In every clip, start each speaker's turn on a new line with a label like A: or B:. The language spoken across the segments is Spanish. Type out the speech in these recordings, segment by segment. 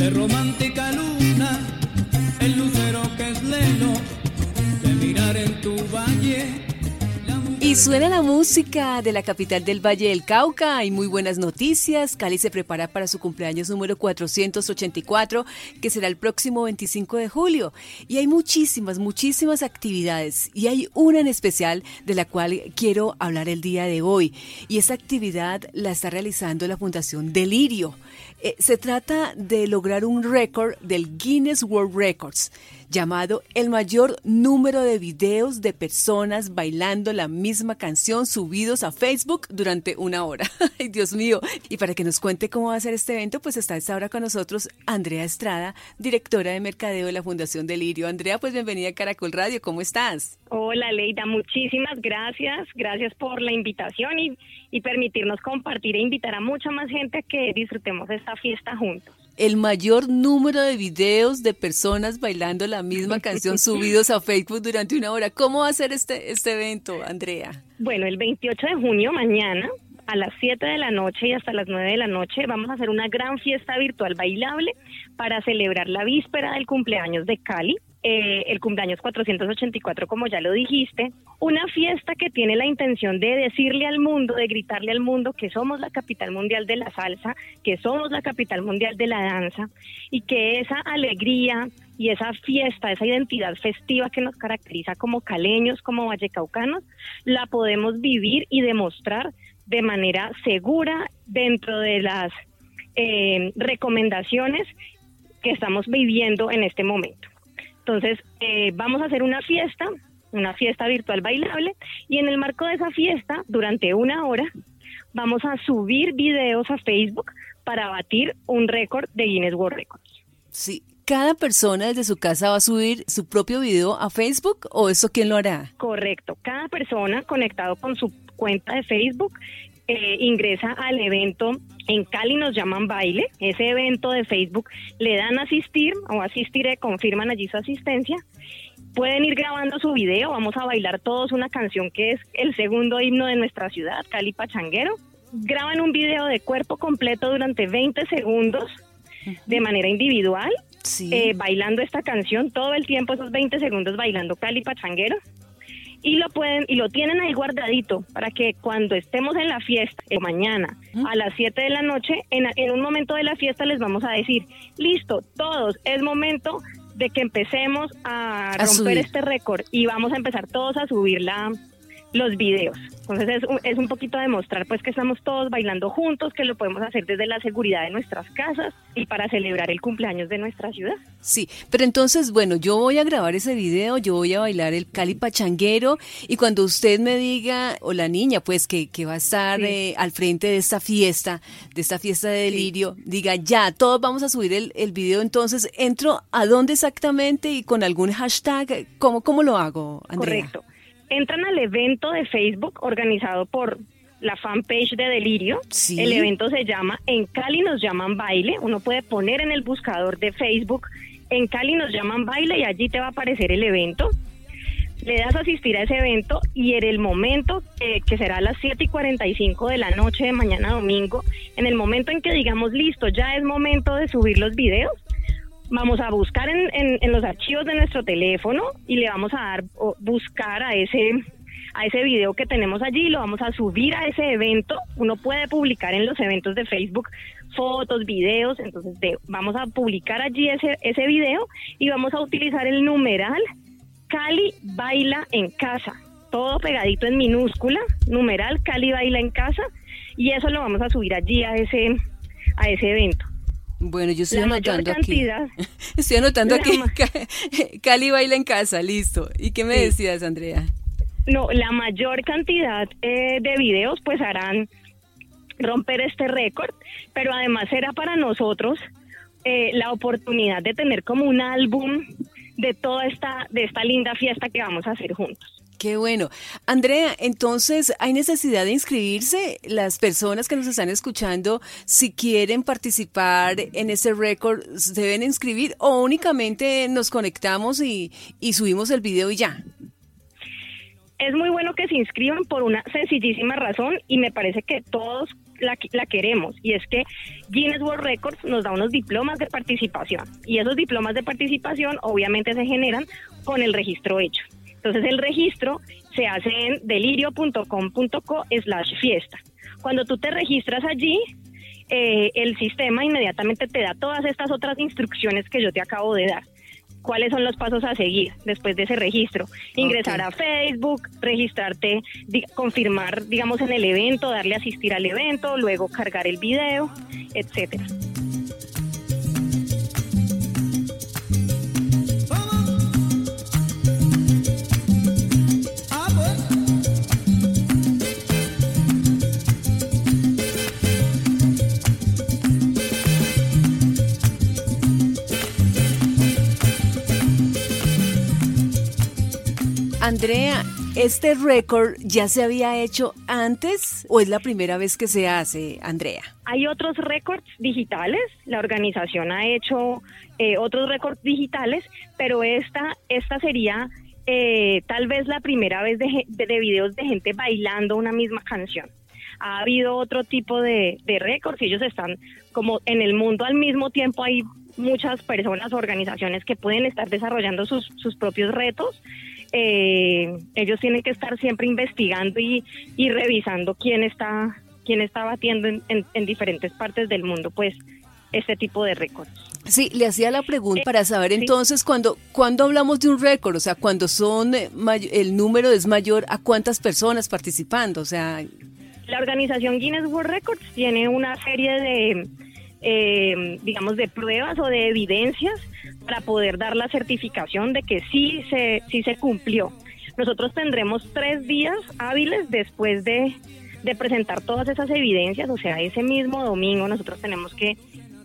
A: de romántica luna, el lucero que es leno, de mirar en tu valle
B: y suena la música de la capital del Valle del Cauca. Hay muy buenas noticias. Cali se prepara para su cumpleaños número 484, que será el próximo 25 de julio. Y hay muchísimas, muchísimas actividades. Y hay una en especial de la cual quiero hablar el día de hoy. Y esa actividad la está realizando la Fundación Delirio. Eh, se trata de lograr un récord del Guinness World Records llamado El mayor número de videos de personas bailando la misma canción subidos a Facebook durante una hora. Ay, Dios mío. Y para que nos cuente cómo va a ser este evento, pues está esta hora con nosotros Andrea Estrada, directora de Mercadeo de la Fundación Delirio. Andrea, pues bienvenida a Caracol Radio. ¿Cómo estás?
C: Hola, Leida. Muchísimas gracias. Gracias por la invitación y, y permitirnos compartir e invitar a mucha más gente a que disfrutemos esta fiesta juntos
B: el mayor número de videos de personas bailando la misma canción subidos a Facebook durante una hora. ¿Cómo va a ser este, este evento, Andrea?
C: Bueno, el 28 de junio, mañana, a las 7 de la noche y hasta las 9 de la noche, vamos a hacer una gran fiesta virtual bailable para celebrar la víspera del cumpleaños de Cali. Eh, el cumpleaños 484, como ya lo dijiste, una fiesta que tiene la intención de decirle al mundo, de gritarle al mundo que somos la capital mundial de la salsa, que somos la capital mundial de la danza y que esa alegría y esa fiesta, esa identidad festiva que nos caracteriza como caleños, como vallecaucanos, la podemos vivir y demostrar de manera segura dentro de las eh, recomendaciones que estamos viviendo en este momento. Entonces, eh, vamos a hacer una fiesta, una fiesta virtual bailable, y en el marco de esa fiesta, durante una hora, vamos a subir videos a Facebook para batir un récord de Guinness World Records.
B: Sí, cada persona desde su casa va a subir su propio video a Facebook o eso quién lo hará?
C: Correcto, cada persona conectado con su cuenta de Facebook eh, ingresa al evento en Cali nos llaman baile, ese evento de Facebook, le dan asistir o asistiré, confirman allí su asistencia. Pueden ir grabando su video, vamos a bailar todos una canción que es el segundo himno de nuestra ciudad, Cali Pachanguero. Graban un video de cuerpo completo durante 20 segundos de manera individual, eh, bailando esta canción todo el tiempo, esos 20 segundos bailando Cali Pachanguero y lo pueden y lo tienen ahí guardadito para que cuando estemos en la fiesta o mañana a las 7 de la noche en, en un momento de la fiesta les vamos a decir listo todos es momento de que empecemos a, romper este récord y vamos a empezar todos a subir la, los videos. Entonces es, es un poquito demostrar pues que estamos todos bailando juntos, que lo podemos hacer desde la seguridad de nuestras casas y para celebrar el cumpleaños de nuestra ciudad.
B: Sí, pero entonces, bueno, yo voy a grabar ese video, yo voy a bailar el Cali Pachanguero y cuando usted me diga, o la niña pues que, que va a estar eh, al frente de esta fiesta, de esta fiesta de delirio, diga, ya, todos vamos a subir el, el video, entonces entro a dónde exactamente y con algún hashtag, ¿cómo, cómo lo hago, Andrea?
C: Correcto entran al evento de Facebook organizado por la fanpage de Delirio. El evento se llama En Cali nos llaman baile. Uno puede poner en el buscador de Facebook En Cali nos llaman baile y allí te va a aparecer el evento. Le das a asistir a ese evento y en el momento que será a las 7 y 45 de la noche de mañana domingo, en el momento en que digamos listo, ya es momento de subir los videos, vamos a buscar en, en, los archivos de nuestro teléfono y le vamos a dar buscar a ese a ese video que tenemos allí, lo vamos a subir a ese evento. Uno puede publicar en los eventos de Facebook fotos, videos, entonces vamos a publicar allí ese, ese video y vamos a utilizar el numeral Cali baila en casa, todo pegadito en minúscula, numeral Cali baila en casa y eso lo vamos a subir allí a ese a ese evento.
B: Bueno, yo estoy anotando aquí. Estoy anotando aquí. Cali baila en casa, listo. ¿Y qué me decías, Andrea?
C: No, la mayor cantidad eh, de videos pues harán romper este récord, pero además será para nosotros eh, la oportunidad de tener como un álbum de toda esta, de esta linda fiesta que vamos a hacer juntos.
B: Qué bueno. Andrea, entonces, ¿hay necesidad de inscribirse? Las personas que nos están escuchando, si quieren participar en ese récord, ¿deben inscribir o únicamente nos conectamos y, y subimos el video y ya?
C: Es muy bueno que se inscriban por una sencillísima razón y me parece que todos la, la queremos y es que Guinness World Records nos da unos diplomas de participación y esos diplomas de participación obviamente se generan con el registro hecho. Entonces el registro se hace en delirio.com.co slash fiesta. Cuando tú te registras allí, eh, el sistema inmediatamente te da todas estas otras instrucciones que yo te acabo de dar. ¿Cuáles son los pasos a seguir después de ese registro? Ingresar a Facebook, registrarte, confirmar, digamos, en el evento, darle a asistir al evento, luego cargar el video, etcétera.
B: Andrea, ¿este récord ya se había hecho antes o es la primera vez que se hace, Andrea?
C: Hay otros récords digitales, la organización ha hecho eh, otros récords digitales, pero esta, esta sería eh, tal vez la primera vez de, de, videos de gente bailando una misma canción. Ha habido otro tipo de, de récords ellos están como en el mundo al mismo tiempo hay muchas personas, organizaciones que pueden estar desarrollando sus, sus propios retos eh, ellos tienen que estar siempre investigando y, revisando quién está, quién está batiendo en, diferentes partes del mundo, pues, este tipo de récords.
B: Sí, le hacía la pregunta para saber entonces cuando, cuando hablamos de un récord, o sea, cuando son eh, el número es mayor a cuántas personas participando, o sea.
C: La organización Guinness World Records tiene una serie de, eh, digamos, de pruebas o de evidencias para poder dar la certificación de que sí se, sí se cumplió. Nosotros tendremos tres días hábiles después de, de presentar todas esas evidencias, o sea, ese mismo domingo nosotros tenemos que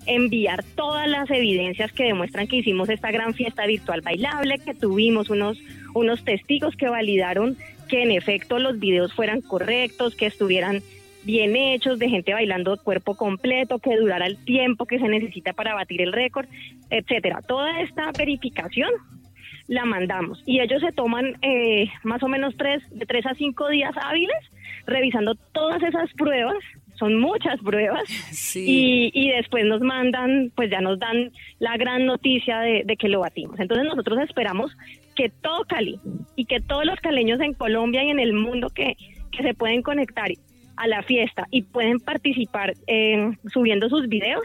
C: enviar todas las evidencias que demuestran que hicimos esta gran fiesta virtual bailable, que tuvimos unos, unos testigos que validaron que en efecto los videos fueran correctos, que estuvieran bien hechos, de gente bailando cuerpo completo, que durara el tiempo que se necesita para batir el récord, etcétera. Toda esta verificación la mandamos y ellos se toman eh, más o menos tres, de tres a cinco días hábiles revisando todas esas pruebas son muchas pruebas y, y, después nos mandan, pues ya nos dan la gran noticia de, de, que lo batimos. Entonces nosotros esperamos que todo Cali y que todos los caleños en Colombia y en el mundo que, que se pueden conectar a la fiesta y pueden participar subiendo sus videos,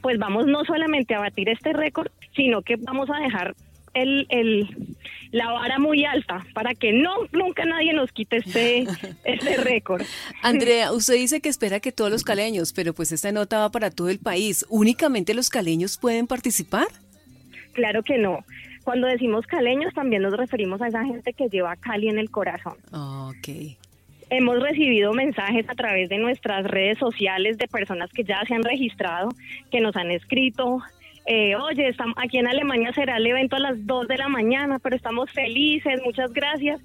C: pues vamos no solamente a batir este récord, sino que vamos a dejar el, el, la vara muy alta para que no nunca nadie nos quite este, este récord.
B: Andrea, usted dice que espera que todos los caleños, pero pues esta nota va para todo el país. ¿Únicamente los caleños pueden participar?
C: Claro que no. Cuando decimos caleños también nos referimos a esa gente que lleva Cali en el corazón.
B: Ok.
C: Hemos recibido mensajes a través de nuestras redes sociales de personas que ya se han registrado, que nos han escrito. Eh, oye, estamos, aquí en Alemania será el evento a las 2 de la mañana, pero estamos felices, muchas gracias.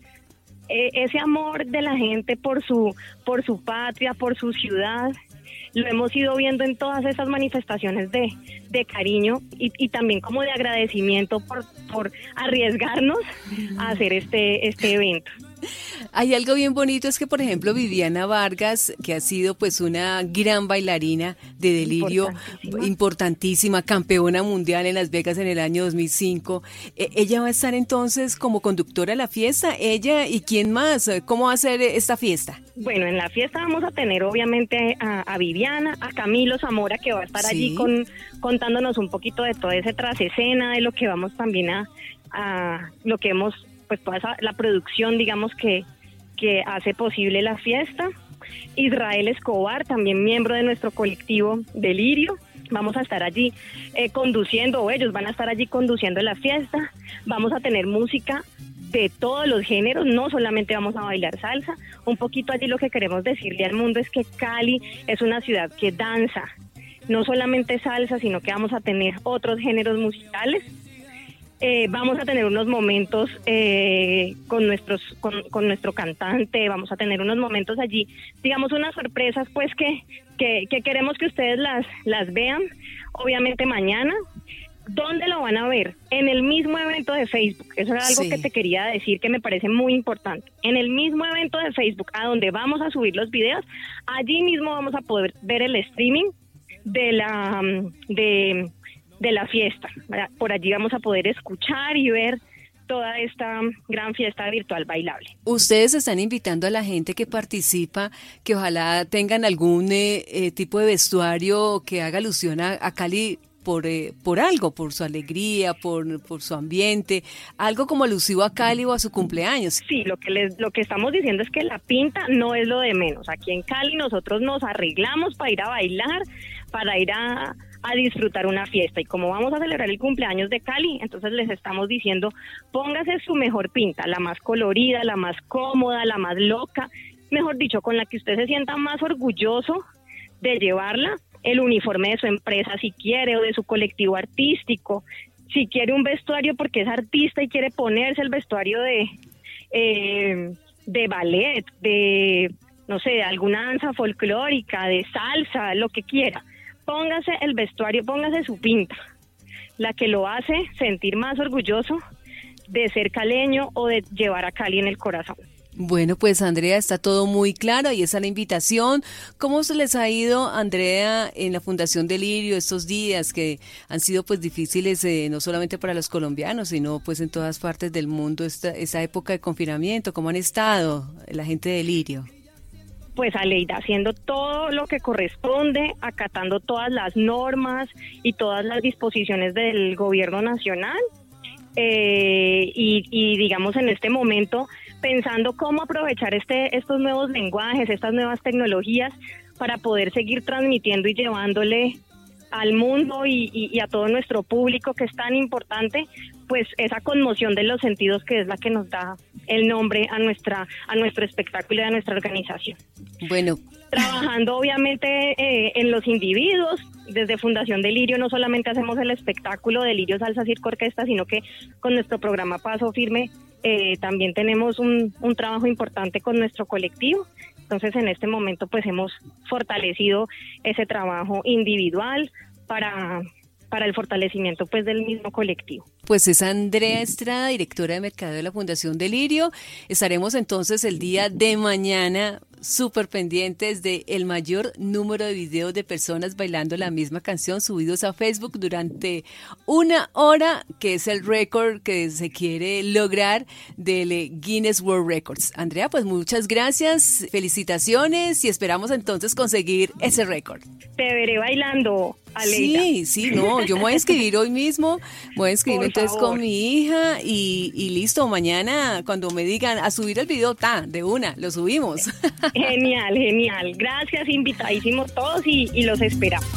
C: Eh, ese amor de la gente por su, por su patria, por su ciudad, lo hemos ido viendo en todas esas manifestaciones de, de cariño y, y, también como de agradecimiento por, por arriesgarnos a hacer este, este evento.
B: Hay algo bien bonito, es que por ejemplo Viviana Vargas, que ha sido pues una gran bailarina de delirio, importantísima, campeona mundial en Las Vegas en el año 2005, e, ella va a estar entonces como conductora de la fiesta, ella y quién más, ¿cómo va a ser esta fiesta?
C: Bueno, en la fiesta vamos a tener obviamente a, Viviana, a Camilo Zamora, que va a estar allí con, contándonos un poquito de toda esa tras escena, de lo que vamos también a, a lo que hemos pues toda la producción, digamos, que, que hace posible la fiesta. Israel Escobar, también miembro de nuestro colectivo Delirio. Vamos a estar allí eh, conduciendo, o ellos van a estar allí conduciendo la fiesta. Vamos a tener música de todos los géneros, no solamente vamos a bailar salsa. Un poquito allí lo que queremos decirle al mundo es que Cali es una ciudad que danza, no solamente salsa, sino que vamos a tener otros géneros musicales eh, vamos a tener unos momentos eh, con nuestros con, nuestro cantante, vamos a tener unos momentos allí, digamos unas sorpresas pues que, que, queremos que ustedes las, las vean, obviamente mañana. ¿Dónde lo van a ver? En el mismo evento de Facebook. Eso es algo que te quería decir que me parece muy importante. En el mismo evento de Facebook, a donde vamos a subir los videos, allí mismo vamos a poder ver el streaming de la de, de la fiesta. Por allí vamos a poder escuchar y ver toda esta gran fiesta virtual bailable.
B: Ustedes están invitando a la gente que participa que ojalá tengan algún eh, eh, tipo de vestuario que haga alusión a Cali por, eh, por algo, por su alegría, por, por su ambiente, algo como alusivo a Cali o a su cumpleaños.
C: Sí, lo que, les, lo que estamos diciendo es que la pinta no es lo de menos. Aquí en Cali nosotros nos arreglamos para ir a bailar, para ir a, a disfrutar una fiesta. Y como vamos a celebrar el cumpleaños de Cali, entonces les estamos diciendo, póngase su mejor pinta, la más colorida, la más cómoda, la más loca, mejor dicho, con la que usted se sienta más orgulloso de llevarla el uniforme de su empresa si quiere o de su colectivo artístico, si quiere un vestuario porque es artista y quiere ponerse el vestuario de, eh, de ballet, de, no sé, de alguna danza folclórica, de salsa, lo que quiera. Póngase el vestuario, póngase su pinta, la que lo hace sentir más orgulloso de ser caleño o de llevar a Cali en el corazón.
B: Bueno, pues Andrea, está todo muy claro y esa es la invitación. ¿Cómo se les ha ido, Andrea, en la Fundación Delirio estos días que han sido pues difíciles eh, no solamente para los colombianos, sino pues en todas partes del mundo esta, esa época de confinamiento? ¿Cómo han estado la gente de Delirio?
C: Pues Aleida, haciendo todo lo que corresponde, acatando todas las normas y todas las disposiciones del gobierno nacional. Eh, y, y digamos en este momento pensando cómo aprovechar este, estos nuevos lenguajes, estas nuevas tecnologías para poder seguir transmitiendo y llevándole al mundo y, a todo nuestro público que es tan importante, pues esa conmoción de los sentidos que es la que nos da el nombre a nuestra a nuestro espectáculo y a nuestra organización.
B: Bueno,
C: trabajando obviamente eh, en los individuos, desde Fundación Delirio no solamente hacemos el espectáculo Delirio Salsa Circo Orquesta, sino que con nuestro programa Paso Firme eh, también tenemos un, un trabajo importante con nuestro colectivo. Entonces en este momento pues hemos fortalecido ese trabajo individual para para el fortalecimiento pues del mismo colectivo.
B: Pues es Andrea Estrada, directora de Mercado de la Fundación Delirio. Estaremos entonces el día de mañana súper pendientes de el mayor número de videos de personas bailando la misma canción subidos a Facebook durante una hora, que es el récord que se quiere lograr del Guinness World Records. Andrea, pues muchas gracias, felicitaciones y esperamos entonces conseguir ese récord.
C: Te veré bailando.
B: Sí, sí, no, yo me voy a escribir hoy mismo, voy a escribir entonces con mi hija y, listo, mañana cuando me digan a subir el video, ta, de una, lo subimos.
C: Genial, genial. Gracias, invitadísimos todos y, y los esperamos.